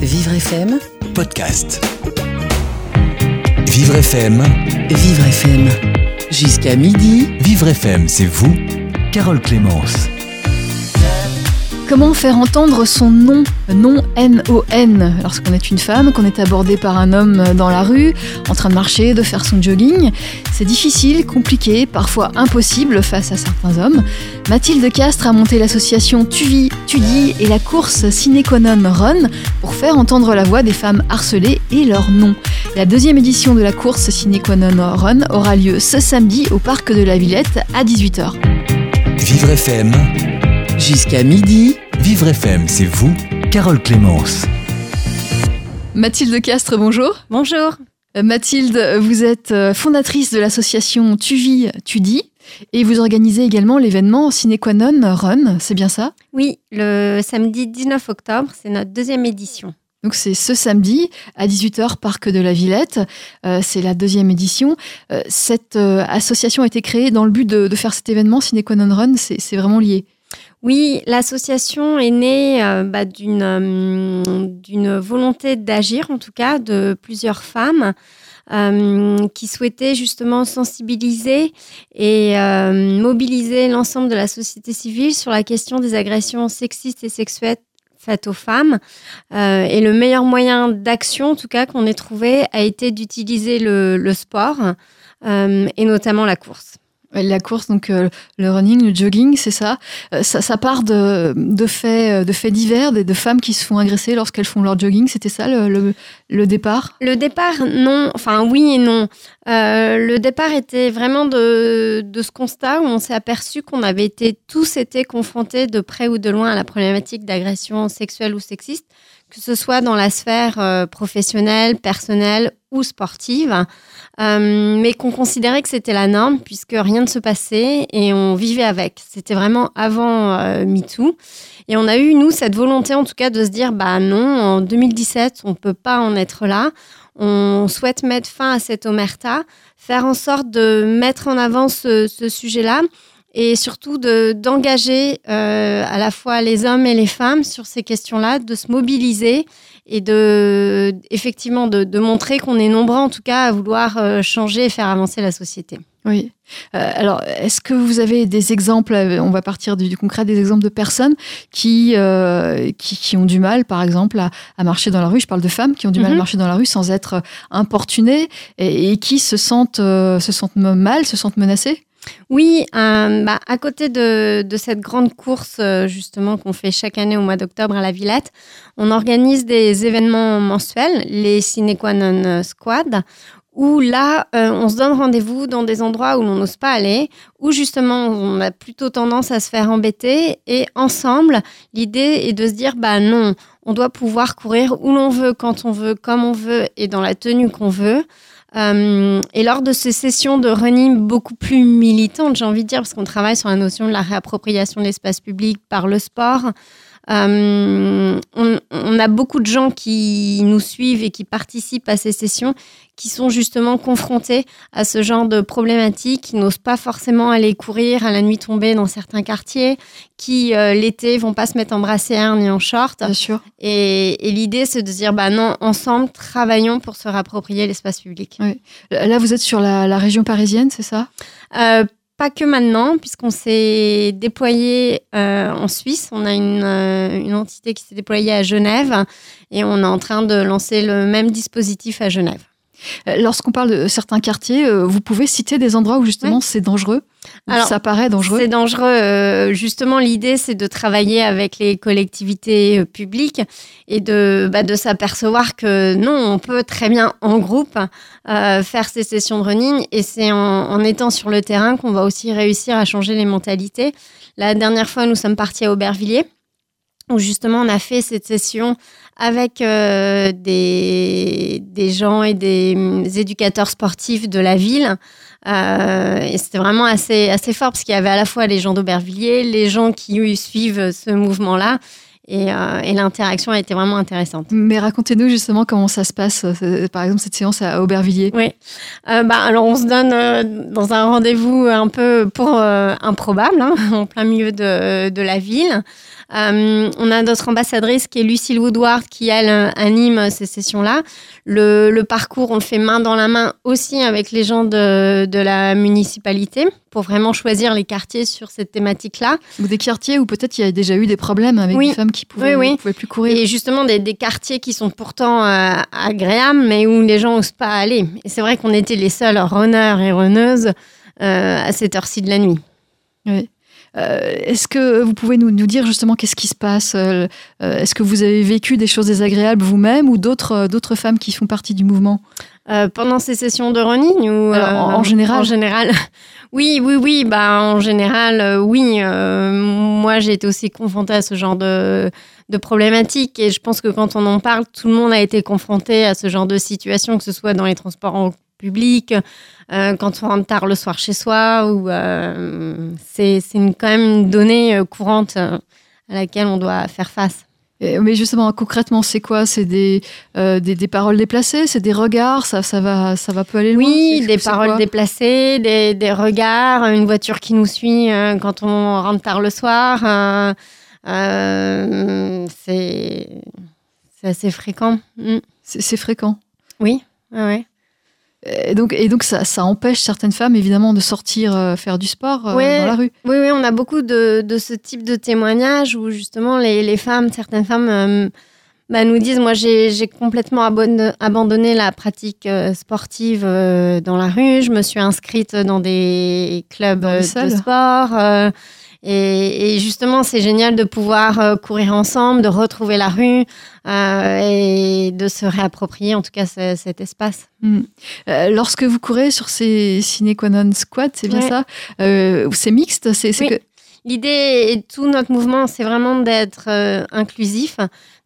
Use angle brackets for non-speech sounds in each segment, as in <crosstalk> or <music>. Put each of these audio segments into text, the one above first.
Vivre FM, podcast. Vivre FM, Vivre FM. Jusqu'à midi, Vivre FM, c'est vous, Carole Clémence. Comment faire entendre son nom, nom N-O-N, lorsqu'on est une femme, qu'on est abordé par un homme dans la rue, en train de marcher, de faire son jogging C'est difficile, compliqué, parfois impossible face à certains hommes. Mathilde Castres a monté l'association Tuvi, Tudi et la course Cineconon Run pour faire entendre la voix des femmes harcelées et leur nom. La deuxième édition de la course Cineconon Run aura lieu ce samedi au parc de la Villette à 18h. Vivre FM, jusqu'à midi, Vivre FM, c'est vous, Carole Clémence. Mathilde Castres, bonjour. Bonjour. Euh, Mathilde, vous êtes euh, fondatrice de l'association Tuvi Tudi et vous organisez également l'événement Cinequanon Run, c'est bien ça? Oui, le samedi 19 octobre, c'est notre deuxième édition. Donc c'est ce samedi à 18h, Parc de la Villette. Euh, c'est la deuxième édition. Euh, cette euh, association a été créée dans le but de, de faire cet événement Cinequanon Run, c'est c'est vraiment lié. Oui, l'association est née euh, bah, d'une euh, d'une volonté d'agir, en tout cas, de plusieurs femmes euh, qui souhaitaient justement sensibiliser et mobiliser l'ensemble de la société civile sur la question des agressions sexistes et sexuelles faites aux femmes. Et le meilleur moyen d'action, en tout cas, qu'on ait trouvé, a été d'utiliser le, sport et notamment la course. Ouais, La course, donc euh, le running, le jogging, c'est ça. Euh, ça. part de, de faits, euh, de divers, des- de femmes qui se font agresser lorsqu'elles font leur jogging. C'était ça le, départ? Le départ, non. Enfin, oui et non. Euh, le départ était vraiment de, de ce constat où on s'est aperçu qu'on avait été tous été confrontés de près ou de loin à la problématique d'agression sexuelle ou sexiste, que ce soit dans la sphère euh, professionnelle, personnelle ou sportive, Euh, mais qu'on considérait que c'était la norme puisque rien ne se passait et on vivait avec. C'était vraiment avant euh, MeToo. Et on a eu, nous, cette volonté en tout cas de se dire, bah non, en 2017, on peut pas en être là. On souhaite mettre fin à cette omerta, faire en sorte de mettre en avant ce, sujet-là et surtout de- d'engager euh, à la fois les hommes et les femmes sur ces questions-là, de se mobiliser et de effectivement de, de montrer qu'on est nombreux en tout cas à vouloir euh, changer et faire avancer la société. Oui. Euh, alors, est-ce que vous avez des exemples euh, On va partir du, du concret, des exemples de personnes qui, euh, qui, qui ont du mal, par exemple, à, à marcher dans la rue. Je parle de femmes qui ont du mal à Mhm. marcher dans la rue sans être importunées et, et qui se sentent, euh, se sentent mal, se sentent menacées? Oui, euh, bah, à côté de, cette grande course euh, justement qu'on fait chaque année au mois d'octobre à la Villette, on organise des événements mensuels, les Cinequanon Squad, où là, euh, on se donne rendez-vous dans des endroits où l'on n'ose pas aller, où justement on a plutôt tendance à se faire embêter, et ensemble, l'idée est de se dire, bah non, on doit pouvoir courir où l'on veut, quand on veut, comme on veut, et dans la tenue qu'on veut. Euh, et lors de ces sessions de running beaucoup plus militantes, j'ai envie de dire, parce qu'on travaille sur la notion de la réappropriation de l'espace public par le sport, euh, on, on a beaucoup de gens qui nous suivent et qui participent à ces sessions qui sont justement confrontés à ce genre de problématiques, qui n'osent pas forcément aller courir à la nuit tombée dans certains quartiers, qui euh, l'été vont pas se mettre en brassière ni en short. Bien sûr. Et, et l'idée, c'est de dire, bah non, ensemble, travaillons pour se réapproprier l'espace public. Là, vous êtes sur la, la région parisienne, c'est ça? Euh, pas que maintenant, puisqu'on s'est déployé euh, en Suisse. On a euh, une entité qui s'est déployée à Genève et on est en train de lancer le même dispositif à Genève. Euh, Lorsqu'on parle de certains quartiers, euh, vous pouvez citer des endroits où justement c'est dangereux où Alors, Ça paraît dangereux? C'est dangereux. euh, justement, l'idée, c'est de travailler avec les collectivités euh, publiques et de, bah, de s'apercevoir que non, on peut très bien en groupe euh, faire ces sessions de running et c'est en, en étant sur le terrain qu'on va aussi réussir à changer les mentalités. La dernière fois, nous sommes partis à Aubervilliers où justement on a fait cette session avec euh, des, gens et des, des éducateurs sportifs de la ville. Euh, et c'était vraiment assez, assez fort parce qu'il y avait à la fois les gens d'Aubervilliers, les gens qui suivent ce mouvement-là. Et, euh, et l'interaction a été vraiment intéressante. Mais racontez-nous justement comment ça se passe, euh, par exemple cette séance à Aubervilliers. Oui. Euh, bah, alors on se donne euh, dans un rendez-vous un peu pour improbable, hein, <laughs> en plein milieu de, de la ville. On a notre ambassadrice qui est Lucille Woodward qui, elle, anime ces sessions-là. Le, le parcours, on le fait main dans la main aussi avec les gens de, de la municipalité pour vraiment choisir les quartiers sur cette thématique-là. Ou des quartiers où peut-être il y a déjà eu des problèmes avec Oui. des femmes qui pouvaient, Oui, oui. pouvaient plus courir. Et justement, des, des quartiers qui sont pourtant euh, agréables, mais où les gens n'osent pas aller. Et c'est vrai qu'on était les seuls runners et runneuses euh, à cette heure-ci de la nuit. Euh, Est-ce que vous pouvez nous, nous dire justement qu'est-ce qui se passe Est-ce que vous avez vécu des choses désagréables vous-même ou d'autres d'autres femmes qui font partie du mouvement? Euh, pendant ces sessions de running ou Alors, en- euh, en général En général, oui, oui, oui. Bah, en général, euh, oui. Euh, moi, j'ai été aussi confrontée à ce genre de, de problématiques et je pense que quand on en parle, tout le monde a été confronté à ce genre de situation, que ce soit dans les transports en public, euh, quand on rentre tard le soir chez soi, ou c'est quand même une donnée courante à laquelle on doit faire face. Mais justement, concrètement, c'est quoi? C'est des, euh, des, des paroles déplacées? C'est des regards? Ça, ça, va, ça va peu aller loin? Oui, des paroles déplacées, des, des regards, une voiture qui nous suit euh, quand on rentre tard le soir. euh, euh, c'est assez fréquent. Mm. C'est fréquent. Oui, ouais. Et donc, et donc ça, ça empêche certaines femmes, évidemment, de sortir euh, faire du sport euh, Ouais. dans la rue. Oui, oui, on a beaucoup de, de ce type de témoignages où justement les, les femmes, certaines femmes euh, bah, nous disent, moi j'ai complètement abandonné la pratique sportive dans la rue, je me suis inscrite dans des clubs Dans de sport. Et, et justement, c'est génial de pouvoir euh, courir ensemble, de retrouver la rue euh, et de se réapproprier en tout cas ce- cet espace. Mm. Euh, lorsque vous courez sur ces Sine Qua Non Squad, c'est bien Ouais. ça C'est mixte c'est c'est Oui. que... L'idée et tout notre mouvement, c'est vraiment d'être euh, inclusif.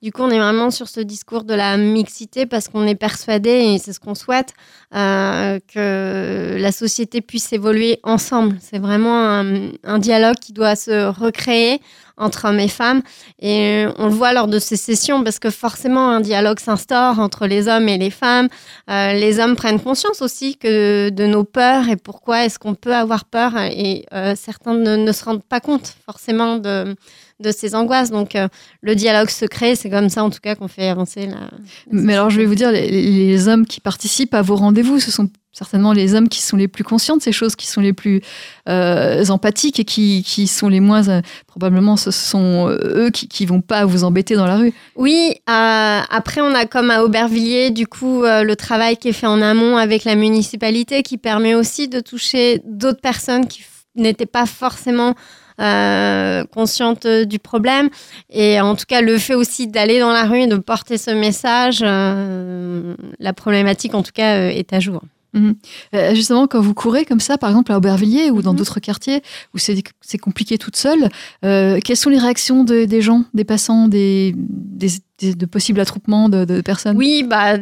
Du coup, on est vraiment sur ce discours de la mixité parce qu'on est persuadé, et c'est ce qu'on souhaite, euh, que la société puisse évoluer ensemble. C'est vraiment un, dialogue qui doit se recréer entre hommes et femmes. Et on le voit lors de ces sessions parce que forcément, un dialogue s'instaure entre les hommes et les femmes. Euh, les hommes prennent conscience aussi que de nos peurs et pourquoi est-ce qu'on peut avoir peur. Et euh, certains ne, se rendent pas compte forcément de, de ces angoisses. Donc, le dialogue se crée. C'est comme ça, en tout cas, qu'on fait avancer la. la Mais alors, je vais vous dire, les, les hommes qui participent à vos rendez-vous, ce sont certainement les hommes qui sont les plus conscients de ces choses, qui sont les plus euh, empathiques et qui, qui sont les moins... euh, probablement, ce sont euh, eux qui, qui vont pas vous embêter dans la rue. Oui, après on a comme à Aubervilliers du coup le travail qui est fait en amont avec la municipalité qui permet aussi de toucher d'autres personnes qui n'étaient pas forcément euh, conscientes euh, du problème et en tout cas le fait aussi d'aller dans la rue et de porter ce message, euh, la problématique en tout cas euh, est à jour. Euh, justement, quand vous courez comme ça, par exemple à Aubervilliers ou dans Mhm. d'autres quartiers où c'est compliqué toute seule, quelles sont les réactions de- des gens, des passants, des, des- des- de possibles attroupements de, de personnes? Oui, bah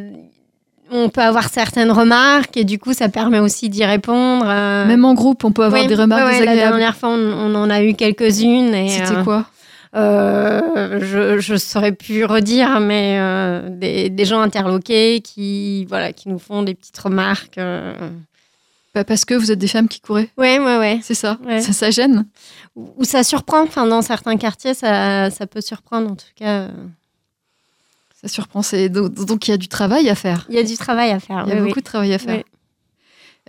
on peut avoir certaines remarques et du coup ça permet aussi d'y répondre. euh, Même en groupe, on peut avoir Oui, des remarques ouais, La dernière fois, on, on en a eu quelques-unes. C'était euh, quoi euh, Je je saurais plus redire, mais des, des gens interloqués qui voilà qui nous font des petites remarques. Bah, Parce que vous êtes des femmes qui couraient, Ouais, ouais, ouais. c'est ça. Ouais. ça Ça gêne Ou ou ça surprend. Enfin, dans certains quartiers, ça, ça peut surprendre. En tout cas. Ça surprend. Donc, il y a du travail à faire. il y a du travail à faire. Il y a oui, beaucoup de travail à faire. Oui.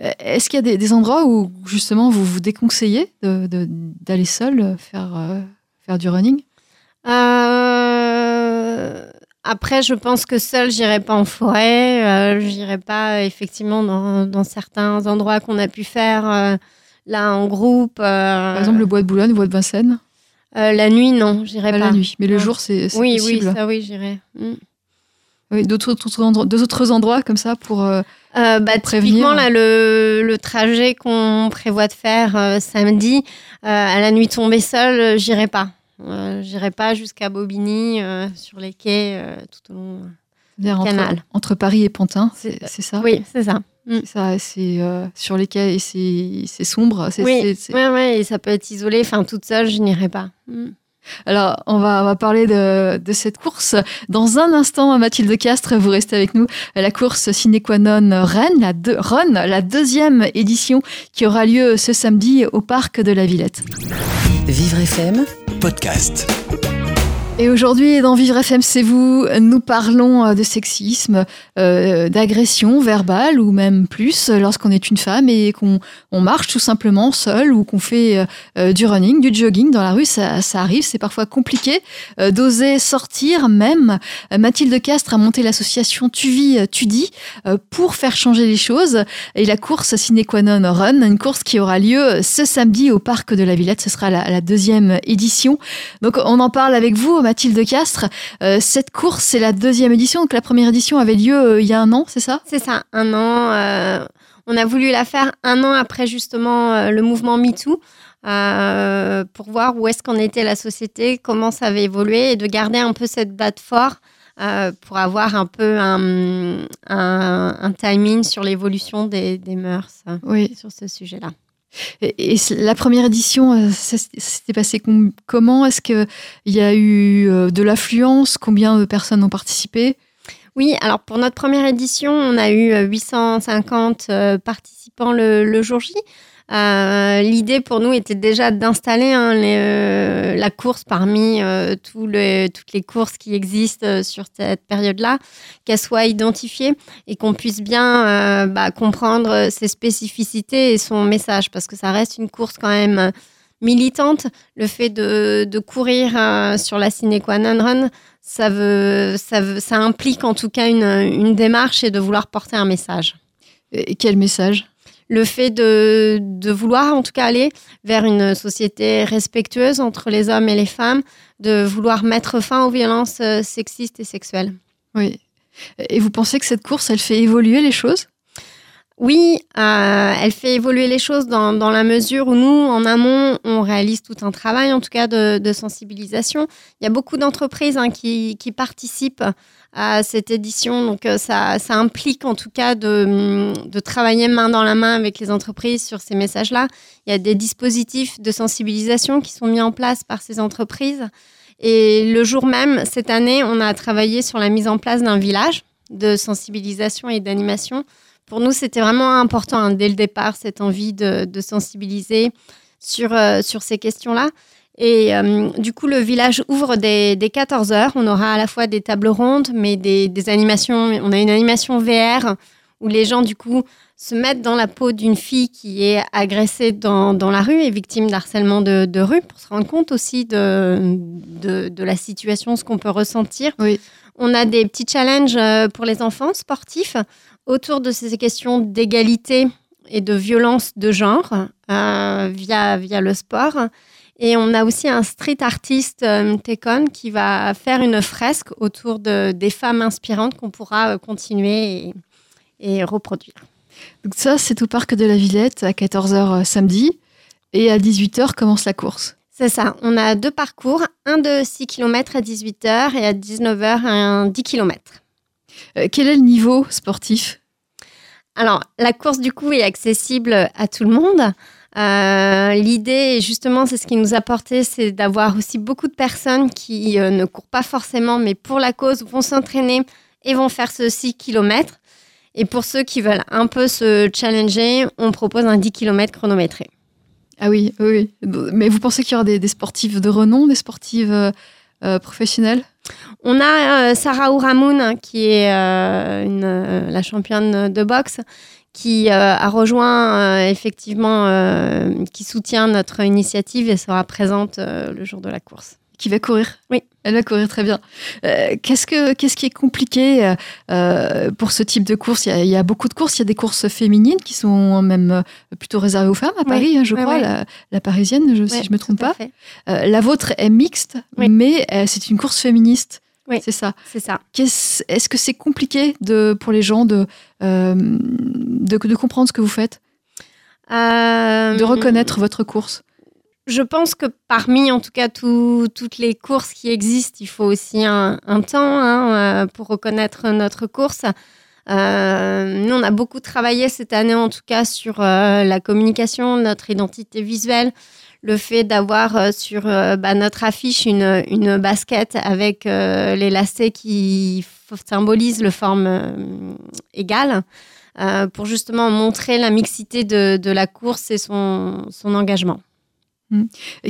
Euh, Est-ce qu'il y a des, des endroits où justement vous vous déconseillez d'aller seul faire, euh, faire du running? Euh, Après, je pense que seule, j'irai pas en forêt. Euh, j'irai pas effectivement dans, dans certains endroits qu'on a pu faire euh, là en groupe. euh, Par exemple, le bois de Boulogne, le bois de Vincennes euh, la nuit, non, j'irai Pas la nuit, mais le jour, c'est Oui, possible. oui, ça, oui, j'irai. Mm. Oui, d'autres autres autres endroits comme ça pour. euh, Euh, bah, prévenir. typiquement, là, le, le trajet qu'on prévoit de faire euh, samedi, euh, à la nuit tombée seule, j'irai pas. J'irai pas jusqu'à Bobigny, sur les quais, tout au long. entre, Canal. entre Paris et C'est- c'est ça? Oui, c'est ça. C'est ça, c'est euh, sur les quais et c'est sombre. Oui, ouais, ouais, et ça peut être isolé. Enfin, toute seule, je n'irai pas. Mm. Alors, on va, on va parler de, de, cette course. Dans un instant, Mathilde Castre, vous restez avec nous. La course Sine Qua Non Rennes, la, de, Run, la deuxième édition qui aura lieu ce samedi au parc de la Villette. Vivre FM, podcast. Et aujourd'hui, dans Vivre FM, c'est vous, nous parlons euh, de sexisme, euh, d'agression verbale ou même plus lorsqu'on est une femme et qu'on on marche tout simplement seul ou qu'on fait euh, euh, du running, du jogging dans la rue. Ça, arrive, c'est parfois compliqué euh, d'oser sortir même. Mathilde Castre a monté l'association Tu vis, tu dis pour faire changer les choses. Et la course Sine Qua Run, une course qui aura lieu ce samedi au parc de la Villette. Ce sera la deuxième édition. Donc on en parle avec vous Mathilde Castre. Euh, cette course, c'est la deuxième édition. Donc la première édition avait lieu euh, il y a un an, c'est ça? C'est ça, un an. Euh, on a voulu la faire un an après justement le mouvement MeToo. Pour voir où est-ce qu'en était la société, comment ça avait évolué et de garder un peu cette date forte pour avoir un peu un, un, un timing sur l'évolution des, des, mœurs oui. sur ce sujet-là. Et, la première édition, euh, ça s'était passé com comment? Est-ce qu'il y a eu euh, de l'affluence? Combien de personnes ont participé? Oui, alors pour notre première édition, on a eu 850 euh, participants le jour J. Euh, L'idée pour nous était déjà d'installer hein, euh, la course parmi euh, toutes les courses qui existent sur cette période-là, qu'elle soit identifiée et qu'on puisse bien bah, comprendre ses spécificités et son message, parce que ça reste une course quand même militante. Le fait de, courir sur la Sine Qua Run, ça implique en tout cas une, une démarche et de vouloir porter un message. Et quel message? Le fait de, vouloir en tout cas aller vers une société respectueuse entre les hommes et les femmes, de vouloir mettre fin aux violences euh, sexistes et sexuelles. Oui. Et vous pensez que cette course, elle fait évoluer les choses? Oui, euh, elle fait évoluer les choses dans, dans, la mesure où nous, en amont, on réalise tout un travail, en tout cas de, sensibilisation. Il y a beaucoup d'entreprises hein, qui, qui, participent à cette édition, donc euh, ça, ça, implique en tout cas de, de, travailler main dans la main avec les entreprises sur ces messages-là. Il y a des dispositifs de sensibilisation qui sont mis en place par ces entreprises. Et le jour même, cette année, on a travaillé sur la mise en place d'un village de sensibilisation et d'animation pour nous, c'était vraiment important hein, dès le départ, cette envie de, de sensibiliser sur, euh, sur ces questions-là. Et euh, du coup, le village ouvre dès, dès 14 heures. On aura à la fois des tables rondes, mais des, des, animations. On a une animation VR où les gens, du coup, se mettent dans la peau d'une fille qui est agressée dans, dans la rue et victime d'harcèlement de, de, rue pour se rendre compte aussi de, de, de la situation, ce qu'on peut ressentir. Oui. On a des petits challenges euh, pour les enfants sportifs autour de ces questions d'égalité et de violence de genre euh, via, via le sport. Et on a aussi un street artiste, euh, Tekon, qui va faire une fresque autour de, des femmes inspirantes qu'on pourra euh, continuer et, et, reproduire. Donc ça, c'est au parc de la Villette à 14h samedi. Et à 18h commence la course. C'est ça. On a deux parcours, un de 6 km à 18h et à 19h un 10 km. Euh, quel est le niveau sportif? Alors, la course, du coup, est accessible à tout le monde. Euh, L'idée, justement, c'est ce qui nous a porté, c'est d'avoir aussi beaucoup de personnes qui euh, ne courent pas forcément, mais pour la cause, vont s'entraîner et vont faire ce 6 km. Et pour ceux qui veulent un peu se challenger, on propose un 10 km chronométré. Ah oui, oui. Mais vous pensez qu'il y aura des, des sportives de renom, des sportives euh, professionnelles? On a euh, Sarah Ouramoun, qui est euh, euh, la championne de boxe, qui a rejoint effectivement, qui soutient notre initiative et sera présente le jour de la course. Qui va courir Oui. Elle va courir très bien. qu'est-ce, que, qu'est-ce qui est compliqué pour ce type de course? Il y, a, il y, a, beaucoup de courses, il y a des courses féminines qui sont même plutôt réservées aux femmes à Paris, oui. hein, je oui, crois, oui. La, la, parisienne, je, si je me trompe pas. Euh, la vôtre est mixte, mais c'est une course féministe. Oui, c'est ça. C'est ça. Est-ce est que c'est compliqué de, pour les gens de, euh, de, de, comprendre ce que vous faites? Euh, De reconnaître votre course? Je pense que parmi, en tout cas, tout, toutes les courses qui existent, il faut aussi un, temps hein, pour reconnaître notre course. Euh, nous, on a beaucoup travaillé cette année, en tout cas, sur euh, la communication, notre identité visuelle, le fait d'avoir sur bah, notre affiche une, une basket avec les lacets qui symbolisent le forme égale. pour justement montrer la mixité de, la course et son engagement. Hmm.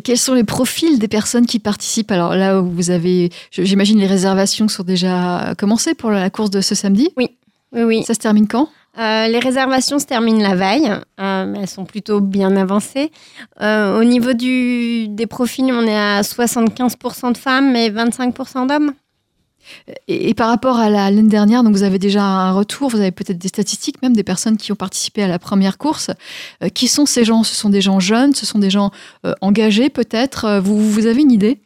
quels sont les profils des personnes qui participent? Alors là où vous avez, j'imagine les réservations sont déjà commencées pour la course de ce samedi. Oui, oui, oui. Ça se termine quand? Euh, les réservations se terminent la veille, euh, mais elles sont plutôt bien avancées. Euh, au niveau du, des profils, on est à 75% de femmes et 25% d'hommes. Et, par rapport à l'année dernière, donc vous avez déjà un retour, vous avez peut-être des statistiques, même des personnes qui ont participé à la première course. Euh, qui sont ces gens? Ce sont des gens jeunes, ce sont des gens euh, engagés peut-être? Euh, vous, vous avez une idée?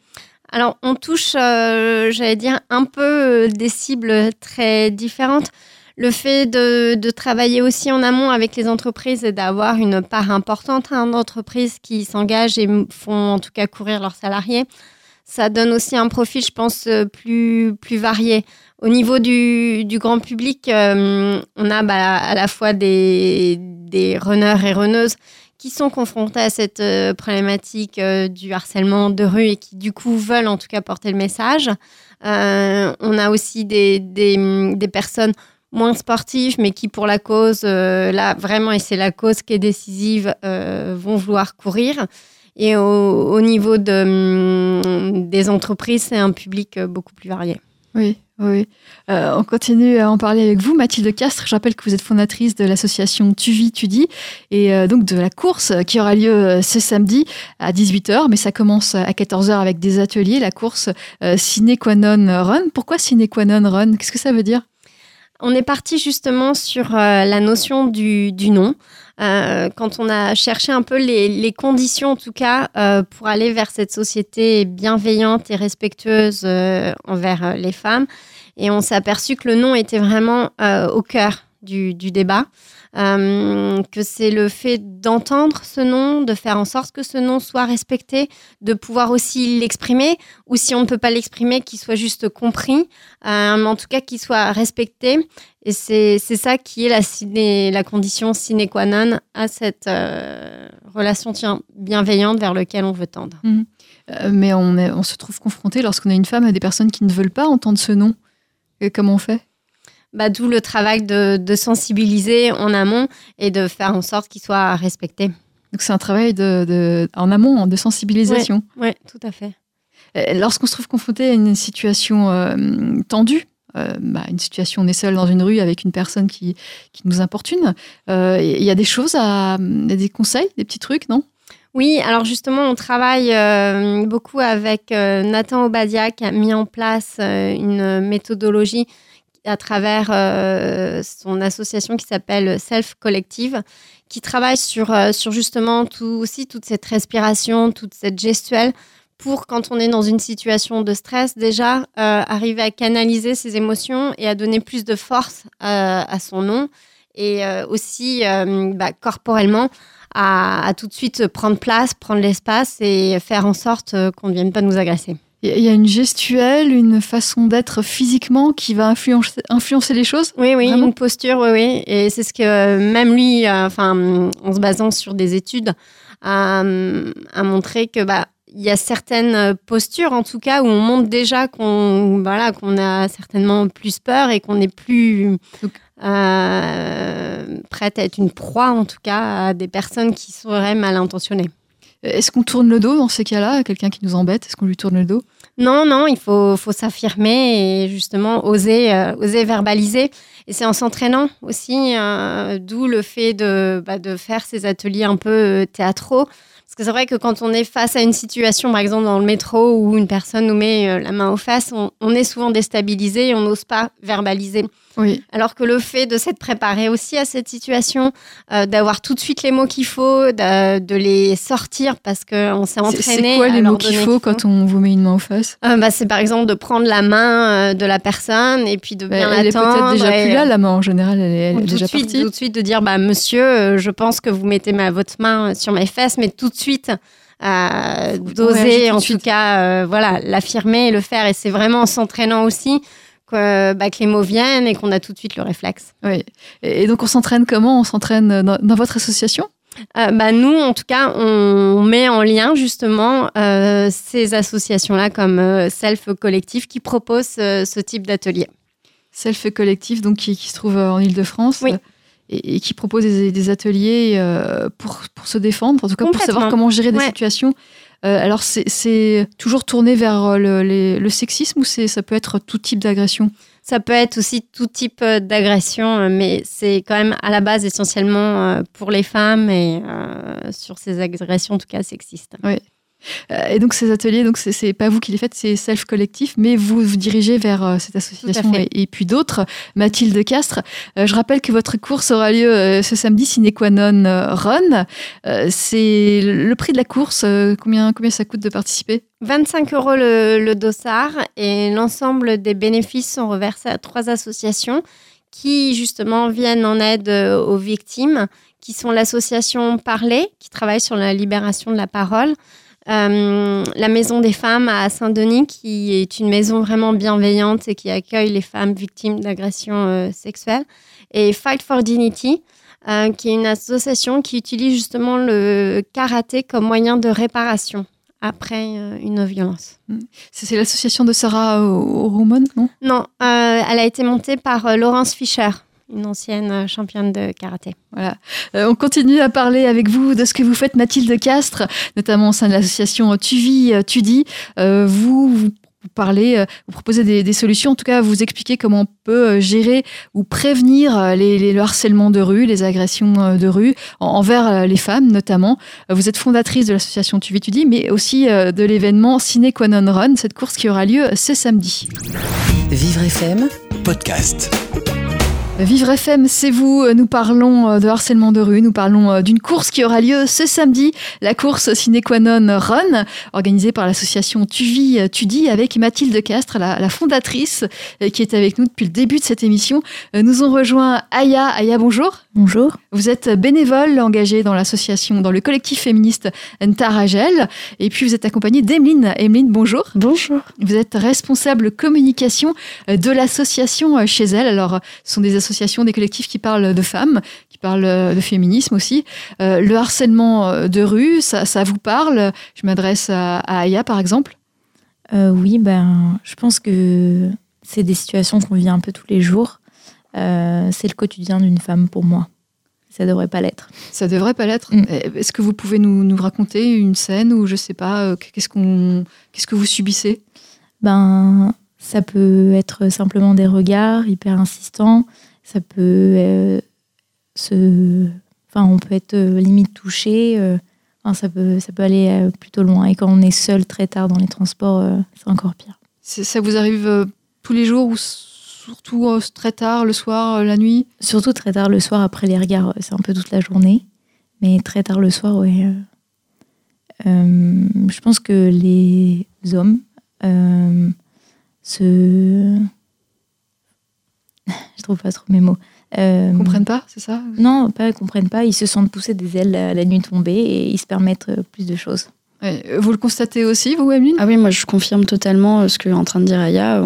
Alors on touche, j'allais dire, un peu des cibles très différentes. Le fait de, travailler aussi en amont avec les entreprises et d'avoir une part importante hein, d'entreprises qui s'engagent et font en tout cas courir leurs salariés ça donne aussi un profil, je pense, euh, plus, plus varié. Au niveau du, du grand public, euh, on a bah, à la fois des, des runners et runneuses qui sont confrontés à cette euh, problématique du harcèlement de rue et qui du coup veulent en tout cas porter le message. on a aussi des, des, des, personnes moins sportives mais qui pour la cause, là vraiment, et c'est la cause qui est décisive, vont vouloir courir. Et au, niveau de, hum, des entreprises, c'est un public euh, beaucoup plus varié. Oui, oui. Euh, on continue à en parler avec vous, Mathilde Castre. Je rappelle que vous êtes fondatrice de l'association Tu vis, tu dis, et euh, donc de la course qui aura lieu ce samedi à 18h, mais ça commence à 14h avec des ateliers, la course Sine Qua Non Run. Pourquoi Sine Qua Non Run? Qu'est-ce que ça veut dire? On est parti justement sur la notion du, du nom. Euh, quand on a cherché un peu les, conditions, en tout cas, euh, pour aller vers cette société bienveillante et respectueuse euh, envers les femmes. Et on s'est aperçu que le nom était vraiment au cœur du, débat. Que c'est le fait d'entendre ce nom, de faire en sorte que ce nom soit respecté, de pouvoir aussi l'exprimer, ou si on ne peut pas l'exprimer, qu'il soit juste compris, mais en tout cas qu'il soit respecté. Et c'est ça qui est la, la condition sine qua non à cette euh, relation tiens, bienveillante vers laquelle on veut tendre. Mmh. mais on, on se trouve confronté lorsqu'on est une femme à des personnes qui ne veulent pas entendre ce nom. Et comment on fait? Bah, D'où le travail de, sensibiliser en amont et de faire en sorte qu'il soit respecté. Donc c'est un travail de, en amont, de sensibilisation. Oui, tout à fait. Lorsqu'on se trouve confronté à une situation euh, tendue, euh, bah, une situation, on est seul dans une rue avec une personne qui, qui nous importune, euh, il y a des choses, à, des conseils, des petits trucs, non? Oui, alors justement, on travaille beaucoup avec Nathan Obadia qui a mis en place une méthodologie à travers euh, son association qui s'appelle Self Collective, qui travaille sur, euh, sur justement tout, aussi toute cette respiration, toute cette gestuelle, pour quand on est dans une situation de stress, déjà euh, arriver à canaliser ses émotions et à donner plus de force à son nom, et aussi bah, corporellement à, à, tout de suite prendre place, prendre l'espace et faire en sorte qu'on ne vienne pas nous agacer. Il y a une gestuelle, une façon d'être physiquement qui va influencer, influencer les choses? Oui, oui, une posture, oui, oui. Et c'est ce que euh, même lui, euh, enfin, en se basant sur des études, a, a montré que bah, il y a certaines postures, en tout cas, où on montre déjà qu'on voilà, qu'on a certainement plus peur et qu'on n'est plus euh, prête à être une proie, en tout cas, à des personnes qui seraient mal intentionnées. Est-ce qu'on tourne le dos dans ces cas-là à quelqu'un qui nous embête? Est-ce qu'on lui tourne le dos? Non, non, il faut, faut s'affirmer et justement oser, euh, oser verbaliser. Et c'est en s'entraînant aussi, euh, d'où le fait de, bah, de faire ces ateliers un peu euh, théâtraux. Parce que c'est vrai que quand on est face à une situation, par exemple dans le métro, où une personne nous met la main aux fesses, on, on est souvent déstabilisé et on n'ose pas verbaliser. Oui. Alors que le fait de s'être préparé aussi à cette situation, euh, d'avoir tout de suite les mots qu'il faut, de, les sortir parce qu'on s'est entraîné. C'est quoi les mots qu'il faut, quand on vous met une main aux fesses euh, bah, C'est par exemple de prendre la main euh, de la personne et puis de bien l'attendre. Elle est peut-être déjà plus là, la main en général, elle est, déjà suite, partie. Tout de suite de dire, bah, monsieur, je pense que vous mettez ma, votre main sur mes fesses, mais tout de suite... d'oser en tout cas voilà l'affirmer et le faire et c'est vraiment en s'entraînant aussi bah, que les mots viennent et qu'on a tout de suite le réflexe. Oui. Et donc on s'entraîne comment? On s'entraîne dans, votre association? Euh, bah, Nous, en tout cas, on met en lien justement euh, ces associations-là comme euh, Self Collectif qui proposent ce type d'atelier. Self Collectif, donc qui, se trouve en Ile-de-France oui. et, qui propose des, ateliers pour, pour, se défendre, en tout cas pour savoir comment gérer des situations. Alors, c'est toujours tourné vers le, le sexisme ou ça peut être tout type d'agression? Ça peut être aussi tout type euh, d'agression, euh, mais c'est quand même à la base essentiellement euh, pour les femmes et sur ces agressions, en tout cas sexistes. Oui. Et donc ces ateliers, donc c'est pas vous qui les faites, c'est Self Collectif, mais vous vous dirigez vers cette association et, puis d'autres. Mathilde Castre, je rappelle que votre course aura lieu ce samedi, Sine Qua Non Run. c'est le prix de la course. combien combien ça coûte de participer? 25 euros le, dossard et l'ensemble des bénéfices sont reversés à trois associations qui justement viennent en aide euh, aux victimes, qui sont l'association Parler, qui travaille sur la libération de la parole, euh, la Maison des femmes à Saint-Denis, qui est une maison vraiment bienveillante et qui accueille les femmes victimes d'agressions euh, sexuelles, et Fight for Dignity, qui est une association qui utilise justement le karaté comme moyen de réparation après euh, une violence. Mm. C'est l'association de Sarah Roman, non? Non, euh, elle a été montée par euh, Laurence Fischer, une ancienne championne de karaté. Voilà. on continue à parler avec vous de ce que vous faites, Mathilde Castre, notamment au sein de l'association Tuvi Tudi. vous, vous vous parlez, euh, vous proposez des, solutions, en tout cas vous expliquez comment on peut euh, gérer ou prévenir euh, les, le harcèlement de rue, les agressions de rue envers les femmes notamment. Vous êtes fondatrice de l'association Tu Tu dis, mais aussi de l'événement Ciné Qua Run, cette course qui aura lieu ce samedi. Vivre FM, podcast. Vivre FM, c'est vous. Nous parlons euh, de harcèlement de rue. Nous parlons euh, d'une course qui aura lieu ce samedi, la course Sine Qua Non Run, organisée par l'association Tuvi euh, Tudi avec Mathilde Castre, la, fondatrice, qui est avec nous depuis le début de cette émission. Nous ont rejoint Aya. Aya, bonjour. Bonjour. Vous êtes bénévole engagée dans l'association, dans le collectif féministe Ntaragel. Et puis vous êtes accompagnée d'Emeline. Emeline, bonjour. Bonjour. Vous êtes responsable communication de l'association chez elle. Alors, ce sont des associations des collectifs qui parlent de femmes, qui parlent de féminisme aussi. Euh, le harcèlement euh, de rue, ça, vous parle? Je m'adresse à, Aya, par exemple. Euh, oui, ben, je pense que c'est des situations qu'on vit un peu tous les jours. c'est le quotidien d'une femme pour moi. Ça devrait pas l'être. Ça devrait pas l'être? Mm. Est-ce que vous pouvez nous, nous, raconter une scène où je sais pas qu'est-ce qu'on qu'est-ce que vous subissez? Ben ça peut être simplement des regards hyper insistants, ça peut euh, se. Enfin, on peut être euh, limite touché. Euh, enfin, ça, peut, ça peut aller plutôt loin. Et quand on est seul très tard dans les transports, c'est encore pire. Ça vous arrive tous les jours ou surtout très tard, le soir, la nuit? Surtout très tard le soir, après les regards, c'est un peu toute la journée. Mais très tard le soir, oui. je pense que les hommes se <laughs> je trouve pas trop mes mots. Euh, comprennent pas, c'est ça Non, pas comprennent pas. Ils se sentent pousser des ailes à la nuit tombée et ils se permettent euh, plus de choses. vous le constatez aussi, vous, Emeline? Ah oui, moi je confirme totalement euh, ce que est en train de dire Aya.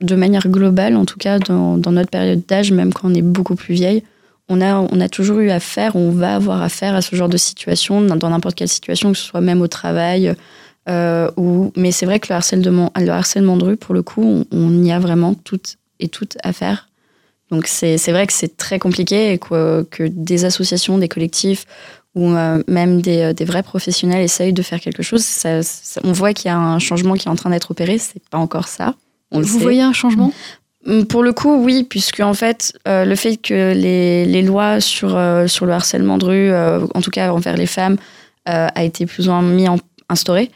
de manière globale, en tout cas dans, notre période d'âge, même quand on est beaucoup plus vieille, on a, on a toujours eu affaire, on va avoir affaire à ce genre de situation, dans n'importe quelle situation, que ce soit même au travail. ou... Mais c'est vrai que le harcèlement, le harcèlement de rue, pour le coup, on, on y a vraiment toutes et toutes affaire. Donc c'est vrai que c'est très compliqué et que, que, des associations, des collectifs ou euh, même des, euh, des, vrais professionnels essayent de faire quelque chose. on voit qu'il y a un changement qui est en train d'être opéré. C'est pas encore ça. Vous voyez un changement? Mm, pour le coup, oui, puisque en fait, euh, le fait que les, les lois sur, sur le harcèlement de rue, en tout cas envers les femmes, a été plus ou moins mis en instauré,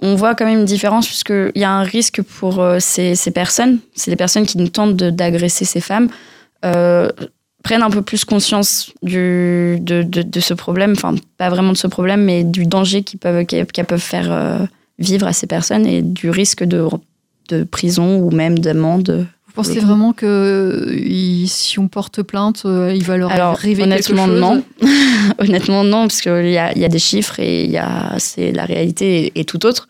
on voit quand même une différence puisqu'il y a un risque pour euh, ces, personnes, c'est des personnes qui nous tentent d'agresser ces femmes, euh, prennent un peu plus conscience du, de, ce problème, enfin pas vraiment de ce problème, mais du danger qu'ils peuvent, peuvent faire euh, vivre à ces personnes et du risque de, de prison ou même d'amende. Pensez vraiment que si on porte plainte, il va leur Alors, arriver honnêtement, quelque chose? non. <laughs> honnêtement, non, parce qu'il y a, y a des chiffres et y a, c'est, la réalité est, tout autre.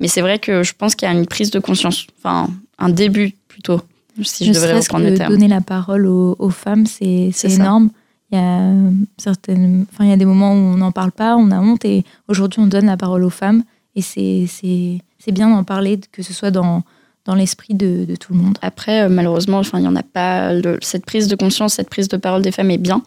Mais c'est vrai que je pense qu'il y a une prise de conscience, enfin, un début plutôt, si je, devrais reprendre le terme. Donner la parole aux, femmes, c'est, c'est énorme. Il y a certaines, enfin, il y a des moments où on n'en parle pas, on a honte, et aujourd'hui, on donne la parole aux femmes, et c'est c'est c'est bien d'en parler, que ce soit dans dans l'esprit de, de tout le monde. Après, euh, malheureusement, enfin, il y en a pas. le- cette prise de conscience, cette prise de parole des femmes est bien,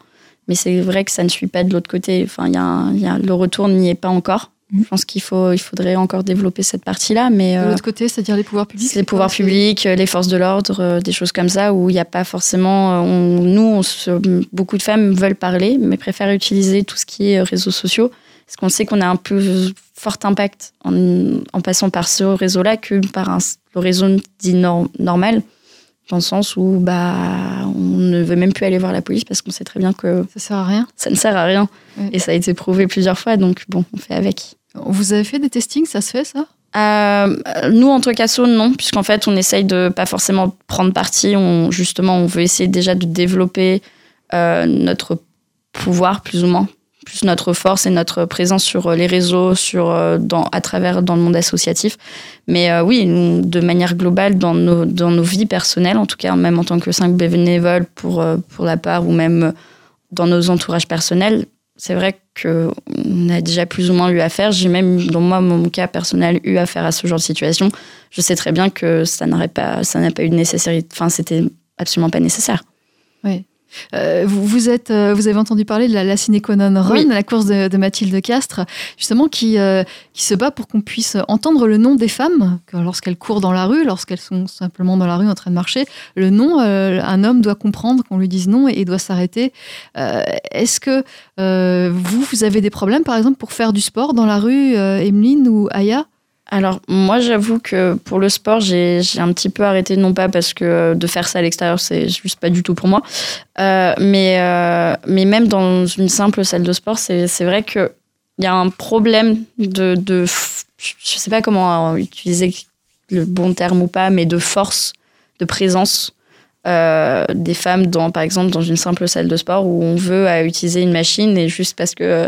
mais c'est vrai que ça ne suit pas de l'autre côté. Enfin, y a, un- il y a- le retour n'y est pas encore. Mhm. Je pense qu'il faut, il faudrait encore développer cette partie-là, mais De euh, l'autre côté, c'est-à-dire les pouvoirs publics les pouvoirs publics, euh, les forces de l'ordre, euh, des choses comme ça où il n'y a pas forcément. on- nous, on se- beaucoup de femmes veulent parler, mais préfèrent utiliser tout ce qui est réseaux sociaux, parce qu'on sait qu'on a un plus fort impact en, en passant par ce réseau-là que par un- le réseau dit nor- normal, dans le sens où bah, on ne veut même plus aller voir la police parce qu'on sait très bien que Ça sert à rien. ça ne sert à rien. Et ça a été prouvé plusieurs fois, donc bon, on fait avec. Vous avez fait des testings, ça se fait ça? Euh, nous, en qu'asso, non, puisqu'en fait, on essaye de pas forcément prendre parti. On, justement, on veut essayer déjà de développer euh, notre pouvoir, plus ou moins, plus notre force et notre présence sur les réseaux, sur, euh, à travers dans le monde associatif. Mais euh, oui, de manière globale, dans nos, dans nos vies personnelles, en tout cas, même en tant que cinq bénévoles pour, euh, pour la part, ou même dans nos entourages personnels, c'est vrai qu'on a déjà plus ou moins eu affaire. J'ai même, dans moi, mon cas personnel, eu affaire à ce genre de situation. Je sais très bien que ça n'aurait pas, ça n'a pas eu de nécessité. Enfin, c'était absolument pas nécessaire. Euh, vous, vous êtes, euh, vous avez entendu parler de la, la sine qua non run, Oui. la course de, de Mathilde Castres, justement qui, euh, qui se bat pour qu'on puisse entendre le nom des femmes que lorsqu'elles courent dans la rue, lorsqu'elles sont simplement dans la rue en train de marcher. Le nom, euh, un homme doit comprendre qu'on lui dise non et, et doit s'arrêter. Est-ce que vous, vous avez des problèmes, par exemple, pour faire du sport dans la rue, Emeline ou Aya? Alors, moi, j'avoue que pour le sport, j'ai un petit peu arrêté, non pas parce que de faire ça à l'extérieur, c'est juste pas du tout pour moi, Euh, mais, euh, mais même dans une simple salle de sport, c'est vrai qu'il y a un problème de, de. Je sais pas comment utiliser le bon terme ou pas, mais de force, de présence. euh, des femmes dans par exemple dans une simple salle de sport où on veut utiliser une machine et juste parce que euh,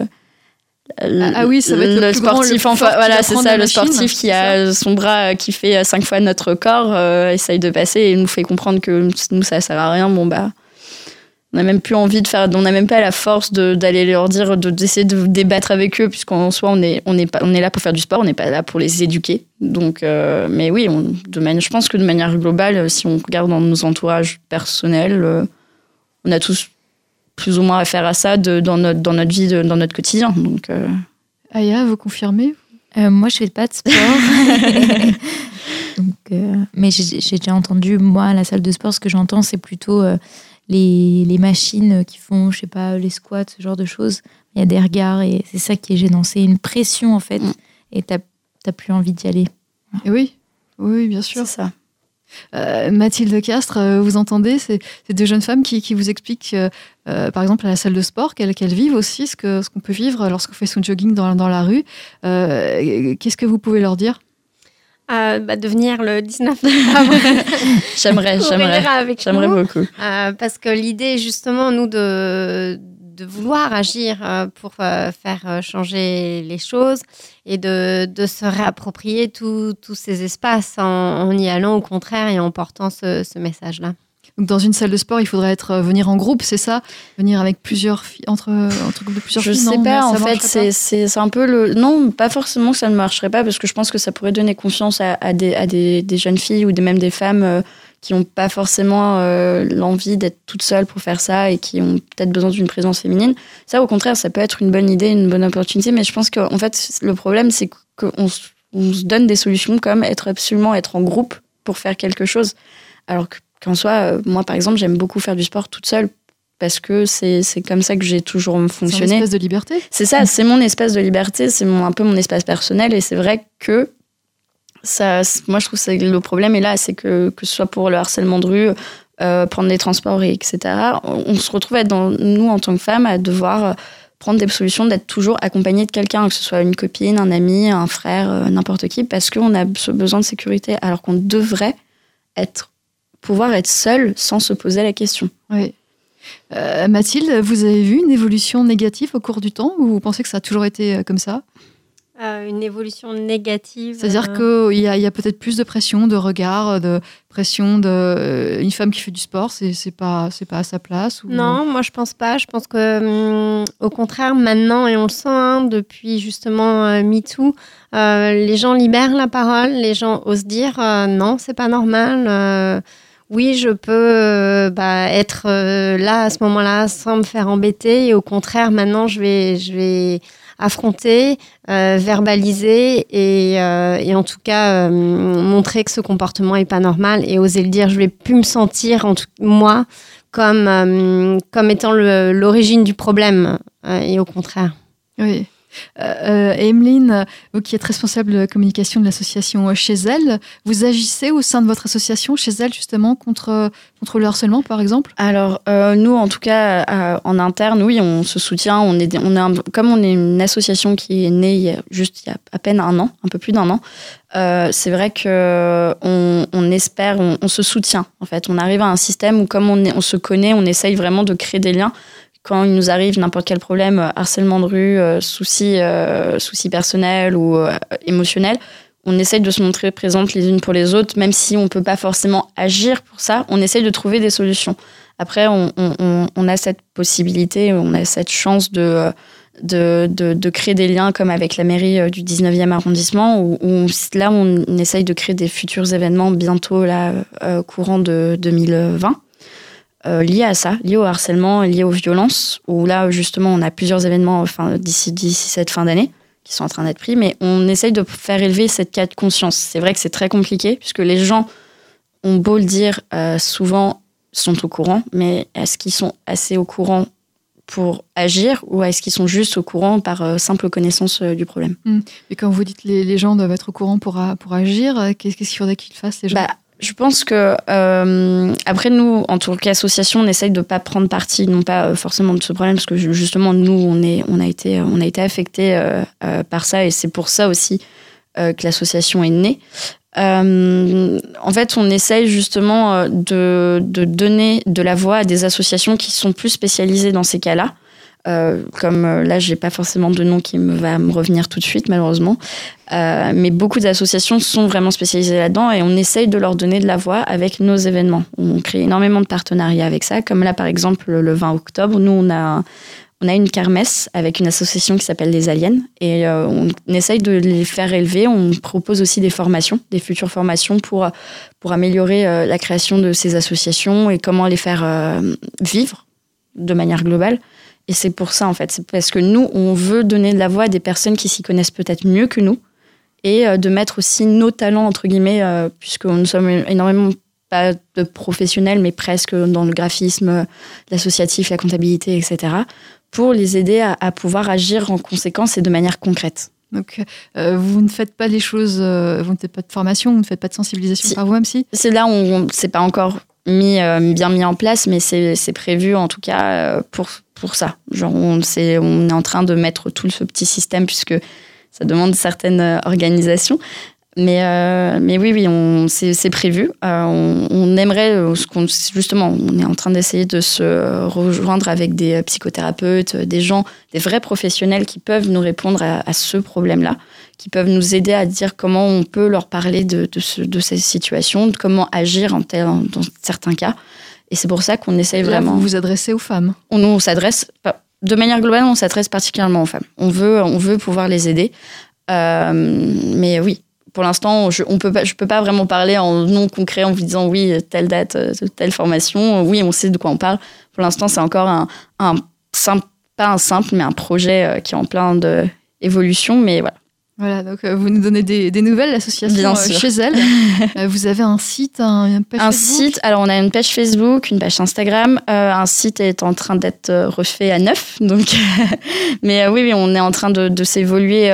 Ah, ah oui, ça va être le plus grand, le sportif plus voilà c'est ça le machine, sportif qui a son bras euh, qui fait euh, cinq fois notre corps euh, essaye de passer et nous fait comprendre que nous ça sert à rien. Bon bah on n'a même plus envie de faire on n'a même pas la force d'aller leur dire de d'essayer de débattre avec eux puisqu'en soi on est on est pas on est là pour faire du sport on n'est pas là pour les éduquer. Donc euh, mais oui on, de manière je pense que de manière globale si on regarde dans nos entourages personnels euh, on a tous plus ou moins affaire à ça de, dans notre dans notre vie de- dans notre quotidien donc euh, Aya, vous confirmez Euh, moi, je fais pas de sport. <laughs> <laughs> Donc, euh, mais j'ai déjà entendu, moi, à la salle de sport, ce que j'entends, c'est plutôt euh, les, les machines qui font, je sais pas, les squats, ce genre de choses. Il y a des regards et c'est ça qui est gênant. C'est une pression, en fait, Mm. et t'as t'as plus envie d'y aller. Eh Oui, oui, oui, bien sûr. c'est ça Euh, Mathilde Castres, euh, vous entendez, c'est c'est deux jeunes femmes qui, qui vous expliquent, euh, par exemple, à la salle de sport, qu'elles qu'elles vivent aussi ce qu'on ce qu'on peut vivre lorsqu'on fait son jogging dans, dans la rue. Euh, Qu'est-ce que vous pouvez leur dire? Euh, bah, de venir le 19 novembre. <laughs> j'aimerais j'aimerais. avec j'aimerais beaucoup. Euh, parce que l'idée, justement, nous, de, de vouloir agir euh, pour euh, faire euh, changer les choses et de, de se réapproprier tous tous ces espaces en, en y allant au contraire et en portant ce, ce message-là. Donc, Dans une salle de sport, il faudrait être, venir en groupe, c'est ça? Venir avec plusieurs filles, entre, entre groupes de plusieurs Je filles sais non, pas, en fait, c'est- c'est c'est un peu le. Non, pas forcément que ça ne marcherait pas, parce que je pense que ça pourrait donner confiance à, à des, à des, des jeunes filles ou des, même des femmes euh, qui n'ont pas forcément euh, l'envie d'être toutes seules pour faire ça et qui ont peut-être besoin d'une présence féminine. Ça, au contraire, ça peut être une bonne idée, une bonne opportunité, mais je pense qu'en fait, le problème, c'est qu'on se- on se donne des solutions comme être absolument être en groupe pour faire quelque chose. Alors que- qu'en soi, euh, moi, par exemple, j'aime beaucoup faire du sport toute seule parce que c'est c'est comme ça que j'ai toujours C'est une fonctionné. espèce de liberté. C'est ça, c'est mon espace de liberté, c'est mon, un peu mon espace personnel et c'est vrai que ça, moi je trouve que le problème est là, c'est que que ce soit pour le harcèlement de rue, euh, prendre les transports, et etc. On, se retrouve à être dans nous en tant que femmes à devoir euh, prendre des solutions, d'être toujours accompagnée de quelqu'un, que ce soit une copine, un ami, un frère, euh, n'importe qui, parce qu'on a ce besoin de sécurité, alors qu'on devrait être pouvoir être seul sans se poser la question. Oui. Mathilde, vous avez vu une évolution négative au cours du temps ou vous pensez que ça a toujours été comme ça? Euh, une évolution négative. C'est-à-dire euh, qu'il y a, peut-être plus de pression, de regard, de pression de euh, une femme qui fait du sport, c'est c'est pas c'est pas à sa place. Ou... Non, moi je pense pas. Je pense que hum, au contraire maintenant et on le sent hein, depuis justement euh, MeToo, les gens libèrent la parole, les gens osent dire non, c'est pas normal. oui, je peux euh, bah, être euh, là à ce moment-là sans me faire embêter. Et au contraire, maintenant, je vais, je vais affronter, euh, verbaliser et, euh, et en tout cas euh, montrer que ce comportement est pas normal et oser le dire. Je vais plus me sentir, en tout, moi, comme, comme étant l'origine du problème. et au contraire. Oui. Euh, euh, Emeline, vous qui êtes responsable de la communication de l'association Chez Elle, vous agissez au sein de votre association Chez Elle justement contre, contre le harcèlement par exemple? Alors, euh, nous, en tout cas, euh, en interne, oui, on se soutient. On est, on est comme on est une association qui est née il y a- juste il y a à peine un an, un peu plus d'un an, euh, c'est vrai que on, on espère, on, on se soutient. En fait, on arrive à un système où, comme on, est- on se connaît, on essaye vraiment de créer des liens. Quand il nous arrive n'importe quel problème, euh, harcèlement de rue, euh, soucis, euh, soucis personnels ou émotionnels, on essaye de se montrer présentes les unes pour les autres, même si on peut pas forcément agir pour ça, on essaye de trouver des solutions. Après, on, on- on- a cette possibilité, on a cette chance de, de, de, de créer des liens comme avec la mairie du 19e arrondissement, où, où là, on essaye de créer des futurs événements bientôt, là, courant de 2020. Euh, liés à ça, liés au harcèlement, liés aux violences, où là, justement, on a plusieurs événements enfin, d'ici d'ici cette fin d'année qui sont en train d'être pris, mais on essaye de faire élever cette cas de conscience. C'est vrai que c'est très compliqué, puisque les gens ont beau le dire, euh, souvent sont au courant, mais est-ce qu'ils sont assez au courant pour agir ou est-ce qu'ils sont juste au courant par euh, simple connaissance euh, du problème? Et quand vous dites les, les gens doivent être au courant pour, a- pour agir, qu'est-ce qu'est-ce qu'il faudrait qu'ils fassent les gens? Bah, je pense que euh, après nous, en tant qu'association, on essaye de pas prendre parti, non pas euh, forcément de ce problème, parce que ju- justement nous, on est, on a été, on a été affecté euh, euh, par ça, et c'est pour ça aussi euh, que l'association est née. Euh, en fait, on essaye justement euh, de donner de la voix à des associations qui sont plus spécialisées dans ces cas-là. Euh, comme euh, là, j'ai pas forcément de nom qui me va me revenir tout de suite, malheureusement. Euh, mais beaucoup d'associations sont vraiment spécialisées là-dedans et on essaye de leur donner de la voix avec nos événements. On crée énormément de partenariats avec ça, comme là par exemple le 20 octobre, nous on a on a une kermesse avec une association qui s'appelle les Aliens et euh, on essaye de les faire élever. On propose aussi des formations, des futures formations pour pour améliorer la création de ces associations et comment les faire vivre de manière globale. Et c'est pour ça, en fait. C'est parce que nous, on veut donner de la voix à des personnes qui s'y connaissent peut-être mieux que nous et euh, de mettre aussi nos talents, entre guillemets, euh, puisque nous sommes énormément pas de professionnels, mais presque dans le graphisme, euh, l'associatif, la comptabilité, etc., pour les aider à, à pouvoir agir en conséquence et de manière concrète. Donc, euh, vous ne faites pas les choses, euh, vous ne faites pas de formation, vous ne faites pas de sensibilisation Si. par vous-même, si? C'est là où on- c'est pas encore mis, euh, bien mis en place, mais c'est c'est prévu en tout cas pour, pour ça. Genre, on, c'est- on est en train de mettre tout ce petit système puisque ça demande certaines euh, organisations. Mais, euh, mais oui, oui, on- c'est prévu. Euh, on, on aimerait, qu'on- justement, on est en train d'essayer de se rejoindre avec des psychothérapeutes, des gens, des vrais professionnels qui peuvent nous répondre à, ce problème-là, qui peuvent nous aider à dire comment on peut leur parler de, de, ce- ces situations, de comment agir en tel- dans certains cas. Et c'est pour ça qu'on essaye Là, vraiment vous vous adressez aux femmes. on, on s'adresse de manière globale, on s'adresse particulièrement aux femmes. On veut, on veut pouvoir les aider. Euh, mais oui, pour l'instant, je, on peut pas, je peux pas vraiment parler en nom concret en vous disant oui, telle date, euh, telle formation. Oui, on sait de quoi on parle. Pour l'instant, c'est encore un, un simple, pas un simple, mais un projet euh, qui est en plein de évolution. Mais voilà. Voilà, donc euh, vous nous donnez des, des nouvelles, l'association euh, chez elle. <laughs> Euh, vous avez un site, un, une page Un Facebook site, alors on a une page Facebook, une page Instagram. Euh, un site est en train d'être refait à neuf. <laughs> Donc, <laughs> mais oui, oui, on est en train de, de s'évoluer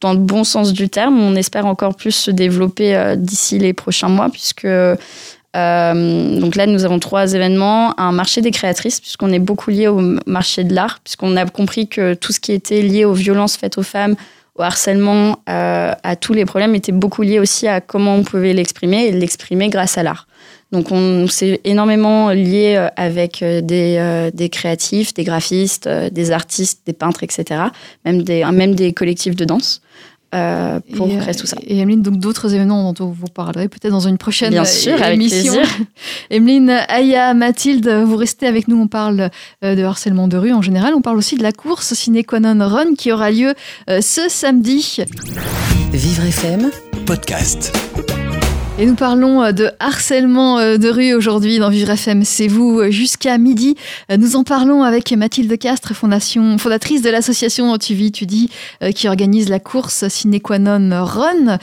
dans le bon sens du terme. On espère encore plus se développer d'ici les prochains mois, puisque euh, donc là, nous avons trois événements. Un marché des créatrices, puisqu'on est beaucoup lié au marché de l'art, puisqu'on a compris que tout ce qui était lié aux violences faites aux femmes, au harcèlement, euh, à tous les problèmes, était beaucoup lié aussi à comment on pouvait l'exprimer et l'exprimer grâce à l'art. Donc on s'est énormément lié avec des, des, créatifs, des graphistes, des artistes, des peintres, etc. Même des, même des collectifs de danse. Euh, pour et, créer tout ça. Et Emeline, donc d'autres événements dont vous parlerez peut-être dans une prochaine Bien sûr, émission. Avec <laughs> Emeline, Aya, Mathilde, vous restez avec nous. On parle de harcèlement de rue en général. On parle aussi de la course Ciné Run qui aura lieu ce samedi. Vivre FM Podcast. Et nous parlons euh, de harcèlement euh, de rue aujourd'hui dans Vivre FM. C'est vous euh, jusqu'à midi. Nous en parlons avec Mathilde Castre, fondation, fondatrice de l'association Tu vis, tu dis, qui organise la course Sine Qua Non Run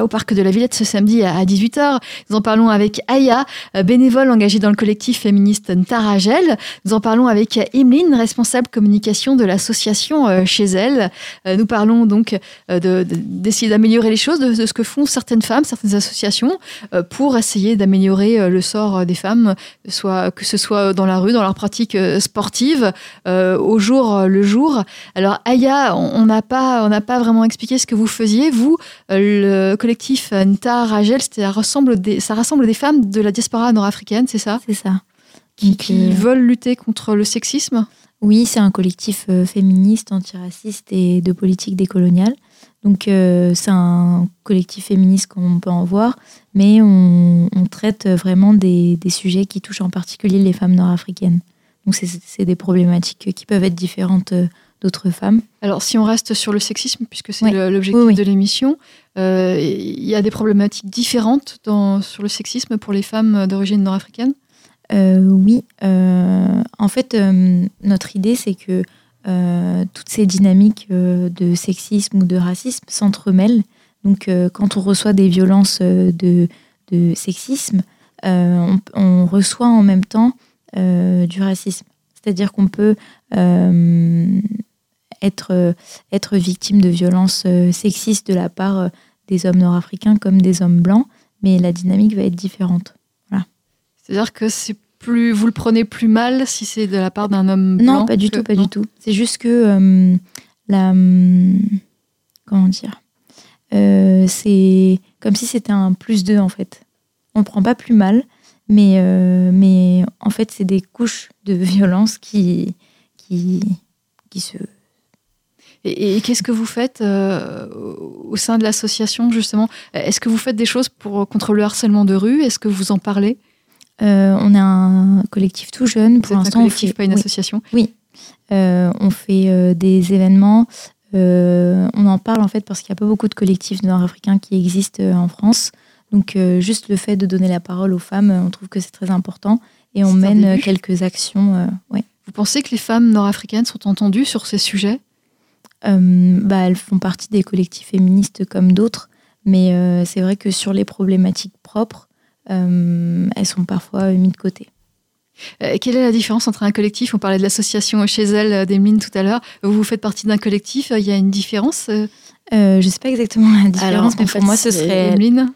au parc de la Villette ce samedi à 18h. Nous en parlons avec Aya, bénévole engagée dans le collectif féministe Ntaragel. Nous en parlons avec Emeline, responsable communication de l'association chez elle. Nous parlons donc d'essayer de, d'améliorer les choses, de ce que font certaines femmes, certaines associations euh, pour essayer d'améliorer euh, le sort euh, des femmes, soit, que ce soit dans la rue, dans leur pratique sportive, au jour le jour. Alors Aya, on n'a pas, on pas vraiment expliqué ce que vous faisiez. Vous, le collectif Nta Ragel, ça rassemble, des, ça rassemble des femmes de la diaspora nord-africaine, c'est ça? C'est ça. Qui, qui veulent lutter contre le sexisme? Oui, c'est un collectif féministe, antiraciste et de politique décoloniale. Donc euh, c'est un collectif féministe qu'on peut en voir, mais on, traite vraiment des, sujets qui touchent en particulier les femmes nord-africaines. Donc c'est des problématiques qui peuvent être différentes euh, d'autres femmes. Alors si on reste sur le sexisme, puisque c'est l'objectif de l'émission, euh, il y a des problématiques différentes dans, sur le sexisme pour les femmes d'origine nord-africaine? Oui. en fait, notre idée, c'est que euh, toutes ces dynamiques euh, de sexisme ou de racisme s'entremêlent. Donc, euh, quand on reçoit des violences de, de sexisme, on, reçoit en même temps du racisme. C'est-à-dire qu'on peut être, être victime de violences sexistes de la part des hommes nord-africains comme des hommes blancs, mais la dynamique va être différente. Voilà. C'est-à-dire que c'est plus, vous le prenez plus mal si c'est de la part d'un homme blanc Non, pas du tout, pas du tout. C'est juste que euh, la, hum, comment dire, euh, c'est comme si c'était un plus deux en fait. On ne prend pas plus mal, mais euh, mais en fait c'est des couches de <laughs> violence qui qui qui se et, qu'est-ce que vous faites au sein de l'association, justement? Est-ce que vous faites des choses pour, contre le harcèlement de rue? Est-ce que vous en parlez? Euh, on est un collectif tout jeune. Pour l'instant, un collectif, pas une association. Oui. Euh, on fait euh, des événements. on en parle en fait parce qu'il n'y a pas beaucoup de collectifs nord-africains qui existent en France. Donc juste le fait de donner la parole aux femmes, on trouve que c'est très important. Et on mène quelques actions. Ouais. Vous pensez que les femmes nord-africaines sont entendues sur ces sujets? Bah, Elles font partie des collectifs féministes comme d'autres. Mais c'est vrai que sur les problématiques propres, elles sont parfois mises de côté. Euh, quelle est la différence entre un collectif On parlait de l'association chez elle euh, d'Emeline tout à l'heure. Vous faites partie d'un collectif. Il y a une différence Je ne sais pas exactement la différence, mais pour moi, ce serait. Emeline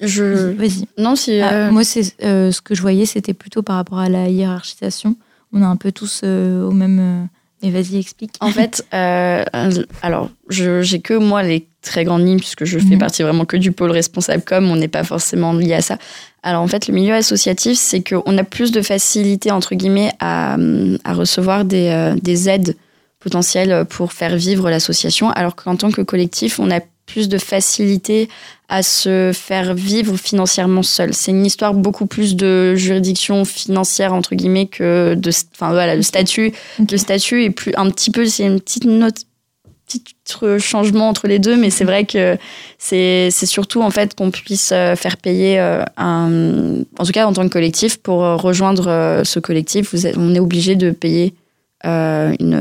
Je... Vas-y. Non, si. Ah, moi, c'est ce que je voyais, c'était plutôt par rapport à la hiérarchisation. On est un peu tous au même. Mais vas-y, explique. En fait, alors, j'ai que moi les très grande ligne puisque je fais mhm. partie vraiment que du pôle responsable com, on n'est pas forcément lié à ça. Alors en fait, le milieu associatif, c'est qu'on a plus de facilité, entre guillemets, à, à recevoir des, euh, des, aides potentielles pour faire vivre l'association, alors qu'en tant que collectif, on a plus de facilité à se faire vivre financièrement seul. C'est une histoire beaucoup plus de juridiction financière entre guillemets que de enfin voilà, le statut le statut est plus un petit peu c'est une petite note petit changement entre les deux, mais c'est vrai que c'est surtout en fait qu'on puisse euh, faire payer euh, un, en tout cas en tant que collectif, pour euh, rejoindre ce collectif, vous on est obligé de payer une,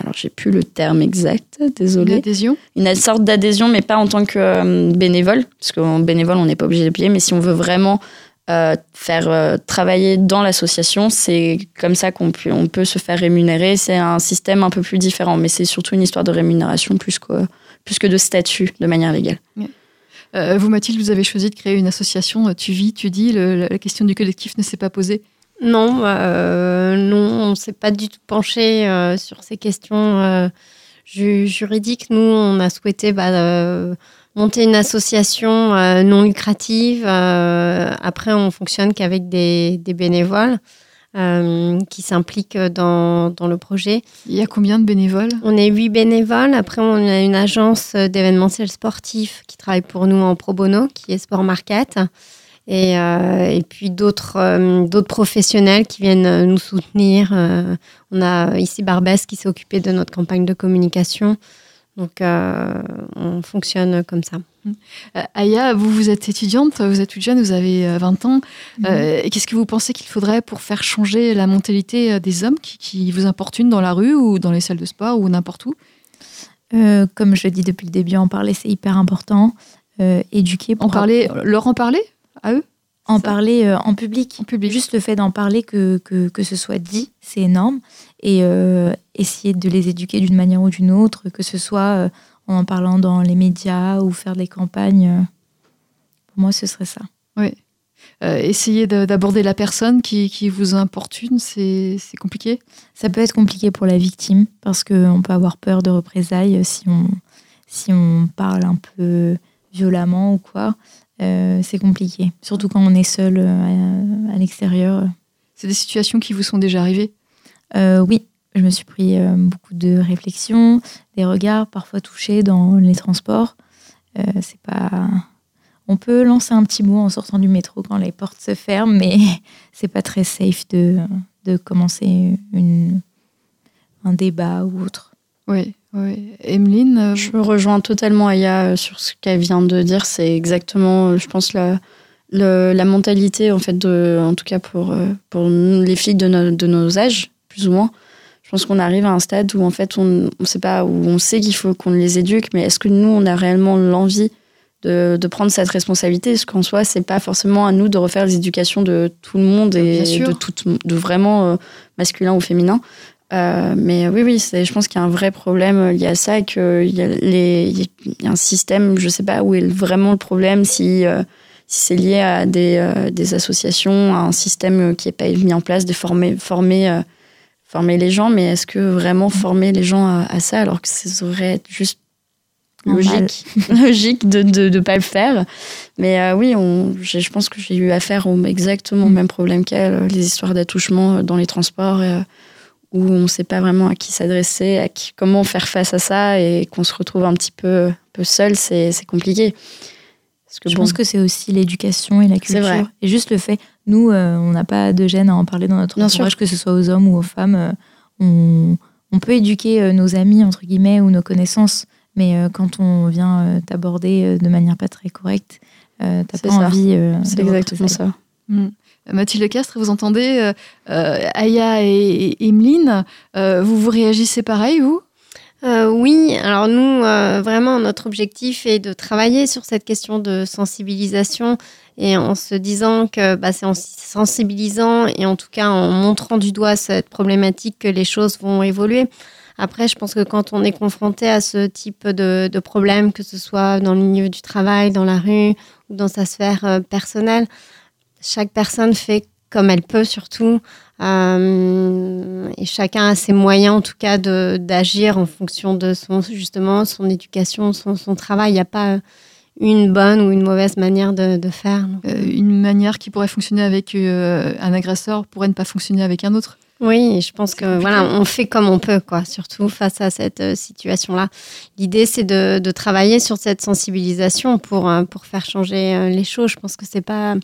alors j'ai plus le terme exact, désolé. Une adhésion Une sorte d'adhésion, mais pas en tant que bénévole, parce qu'en bénévole on n'est pas obligé de payer, mais si on veut vraiment euh, faire euh, travailler dans l'association. C'est comme ça qu'on peut, on peut se faire rémunérer. C'est un système un peu plus différent, mais c'est surtout une histoire de rémunération plus que, plus que de statut de manière légale. Euh, vous, Mathilde, vous avez choisi de créer une association. Tu vis, tu dis, la question du collectif ne s'est pas posée Non, non on ne s'est pas du tout penché sur ces questions juridiques. Nous, on a souhaité bah, monter une association non lucrative. après, on fonctionne qu'avec des, des bénévoles. Euh, qui s'impliquent dans, dans, le projet. Il y a combien de bénévoles? On est huit bénévoles. Après, on a une agence d'événementiel sportif qui travaille pour nous en pro bono, qui est Sport Market. Et, euh, et puis d'autres euh, d'autres professionnels qui viennent nous soutenir. on a ici Barbès qui s'est occupé de notre campagne de communication. Donc, on fonctionne comme ça. Euh, Aya, vous, vous êtes étudiante, vous êtes toute jeune, vous avez 20 euh, ans. Mhm. Euh, qu'est-ce que vous pensez qu'il faudrait pour faire changer la mentalité des hommes qui, vous importunent dans la rue ou dans les salles de sport ou n'importe où? Comme je le dis depuis le début, en parler, c'est hyper important. éduquer. Pour en parler, leur en parler? À eux en parler en, public. en public. Juste le fait d'en parler, que, que, que, ce soit dit, c'est énorme. Et essayer de les éduquer d'une manière ou d'une autre, que ce soit en parlant dans les médias ou faire des campagnes. Euh, pour moi, ce serait ça. Oui. Euh, essayer d'aborder la personne qui, qui vous importune, c'est compliqué? Ça peut être compliqué pour la victime parce qu'on peut avoir peur de représailles si on, si on parle un peu violemment ou quoi. Euh, c'est compliqué, surtout quand on est seul à, l'extérieur. C'est des situations qui vous sont déjà arrivées? Oui, je me suis pris euh, beaucoup de réflexions, des regards parfois touchés dans les transports. Euh, c'est pas. On peut lancer un petit mot en sortant du métro quand les portes se ferment, mais <laughs> c'est pas très safe de, de commencer une, un débat ou autre. Oui, oui. Emeline euh, Je rejoins totalement Aya sur ce qu'elle vient de dire. C'est exactement, je pense, la, la mentalité, en fait, de, en tout cas pour, pour les filles de, de nos âges, plus ou moins je pense qu'on arrive à un stade où en fait on, on sait pas, où on sait qu'il faut qu'on les éduque, mais est-ce que nous on a réellement l'envie de, de, prendre cette responsabilité? Parce qu'en soi, c'est pas forcément à nous de refaire les éducations de tout le monde et de, tout, de vraiment euh, masculin ou féminin. Euh, mais oui, oui, je pense qu'il y a un vrai problème lié à ça et qu'il y, a les, y a un système, je sais pas où est vraiment le problème, si, euh, si c'est lié à des, des, associations, à un système qui n'est pas mis en place, de former, former former les gens, mais est-ce que vraiment former les gens à, ça alors que ce serait juste logique, <laughs> logique de ne pas le faire? Mais euh, oui, on, je pense que j'ai eu affaire au exactement au mm. même problème qu'elle, les histoires d'attouchement dans les transports, euh, où on ne sait pas vraiment à qui s'adresser, à qui, comment faire face à ça, et qu'on se retrouve un petit peu, un peu seul, c'est compliqué. que, je pense que c'est aussi l'éducation et la culture. Vrai. Et juste le fait, nous, euh, on n'a pas de gêne à en parler dans notre entourage, que ce soit aux hommes ou aux femmes. Euh, on, on, peut éduquer euh, nos amis, entre guillemets, ou nos connaissances, mais quand on vient t'aborder de manière pas très correcte, t'as pas envie. C'est exactement ça. Mm. Mathilde Castre, vous entendez Aya et, Emeline, vous vous réagissez pareil, vous? Oui, alors nous, vraiment, notre objectif est de travailler sur cette question de sensibilisation et en se disant que bah, c'est en sensibilisant et en tout cas en montrant du doigt cette problématique que les choses vont évoluer. Après, je pense que quand on est confronté à ce type de, problème, que ce soit dans le milieu du travail, dans la rue ou dans sa sphère euh, personnelle, chaque personne fait comme elle peut surtout. Euh, et chacun a ses moyens, en tout cas, d'agir en fonction de son, justement, son éducation, son, son travail. Il n'y a pas une bonne ou une mauvaise manière de, faire. Euh, une manière qui pourrait fonctionner avec euh, un agresseur pourrait ne pas fonctionner avec un autre. Oui, je pense que voilà, on fait comme on peut, quoi, surtout face à cette situation-là. L'idée, c'est de, de, travailler sur cette sensibilisation pour, pour faire changer les choses. Je pense que c'est pas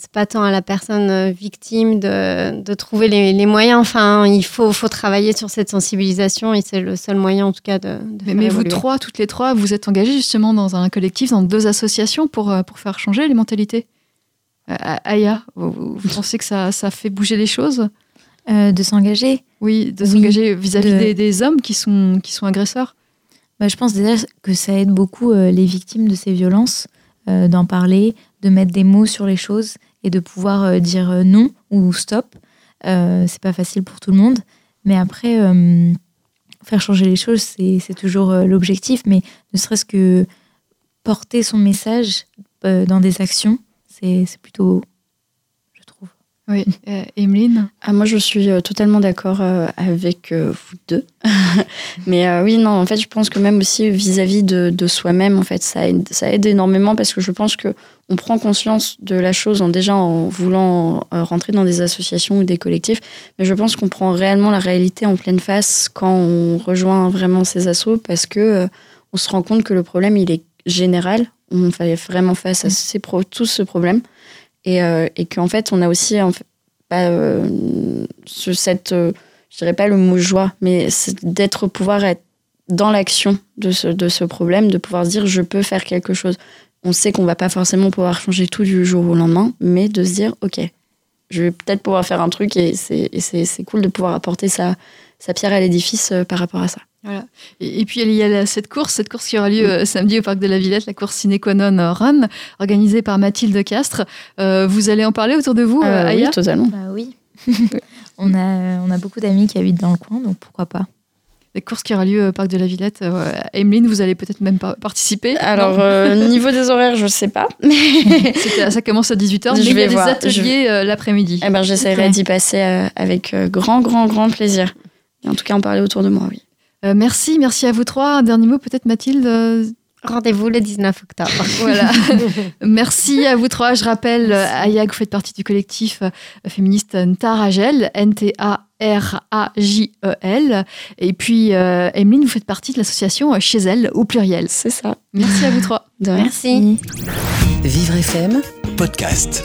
c'est pas tant à la personne euh, victime de, de trouver les, les, moyens. Enfin, il faut, faut travailler sur cette sensibilisation et c'est le seul moyen, en tout cas, de. de mais, vous trois, toutes les trois, vous êtes engagées justement dans un collectif, dans deux associations pour, euh, pour faire changer les mentalités. Euh, Aya, vous, pensez que ça, ça fait bouger les choses? De s'engager? Oui, de s'engager vis-à-vis des, des, hommes qui sont, qui sont agresseurs. Bah, je pense déjà que ça aide beaucoup les victimes de ces violences d'en parler, de mettre des mots sur les choses et de pouvoir euh, dire euh, non ou stop. Euh, c'est pas facile pour tout le monde, mais après, faire changer les choses, c'est toujours l'objectif, mais ne serait-ce que porter son message dans des actions, c'est plutôt. Oui, euh, Emeline ah, Moi, je suis euh, totalement d'accord euh, avec euh, vous deux. <laughs> Mais euh, oui, non, en fait, je pense que même aussi vis-à-vis de, de soi-même, en fait, ça aide, ça aide énormément parce que je pense que on prend conscience de la chose en déjà en voulant euh, rentrer dans des associations ou des collectifs. Mais je pense qu'on prend réellement la réalité en pleine face quand on rejoint vraiment ces assos parce que euh, on se rend compte que le problème, il est général. On fait vraiment face à ces pro tout ce problème. Et, euh, et qu'en fait, on a aussi en fait, euh, ce, cette, euh, je dirais pas le mot joie, mais d'être pouvoir être dans l'action de ce, de ce problème, de pouvoir dire je peux faire quelque chose. On sait qu'on va pas forcément pouvoir changer tout du jour au lendemain, mais de se dire ok, je vais peut-être pouvoir faire un truc et c'est cool de pouvoir apporter sa, sa pierre à l'édifice euh, par rapport à ça. Voilà. Et, et puis il y a la- cette course, cette course qui aura lieu euh, samedi au parc de la Villette, la course Sine Qua Non euh, Run, organisée par Mathilde Castres. Euh, vous allez en parler autour de vous, euh, Euh, Aya oui, totalement. Bah oui. <laughs> on, a, on a beaucoup d'amis qui habitent dans le coin, donc pourquoi pas. La course qui aura lieu au parc de la Villette. Euh, Emeline, vous allez peut-être même pas participer. Alors, euh, niveau des horaires, je sais pas. <laughs> Ça commence à 18h, mais Je il y vais a des voir. ateliers euh, l'après-midi. eh ben, j'essaierai d'y passer euh, avec euh, grand, grand, grand plaisir. Et en tout cas, en parler autour de moi, oui. Euh, merci, merci à vous trois. Un dernier mot peut-être Mathilde euh, Rendez-vous le 19 octobre. <laughs> Voilà. <laughs> Merci à vous trois. Je rappelle, euh, Aya, que vous faites partie du collectif féministe Ntaragel, N-T-A-R-A-J-E-L. Et puis, euh, Emeline, vous faites partie de l'association Chez elle, au pluriel. C'est ça. Merci à vous trois. De. Merci. Vivre FM, Podcast.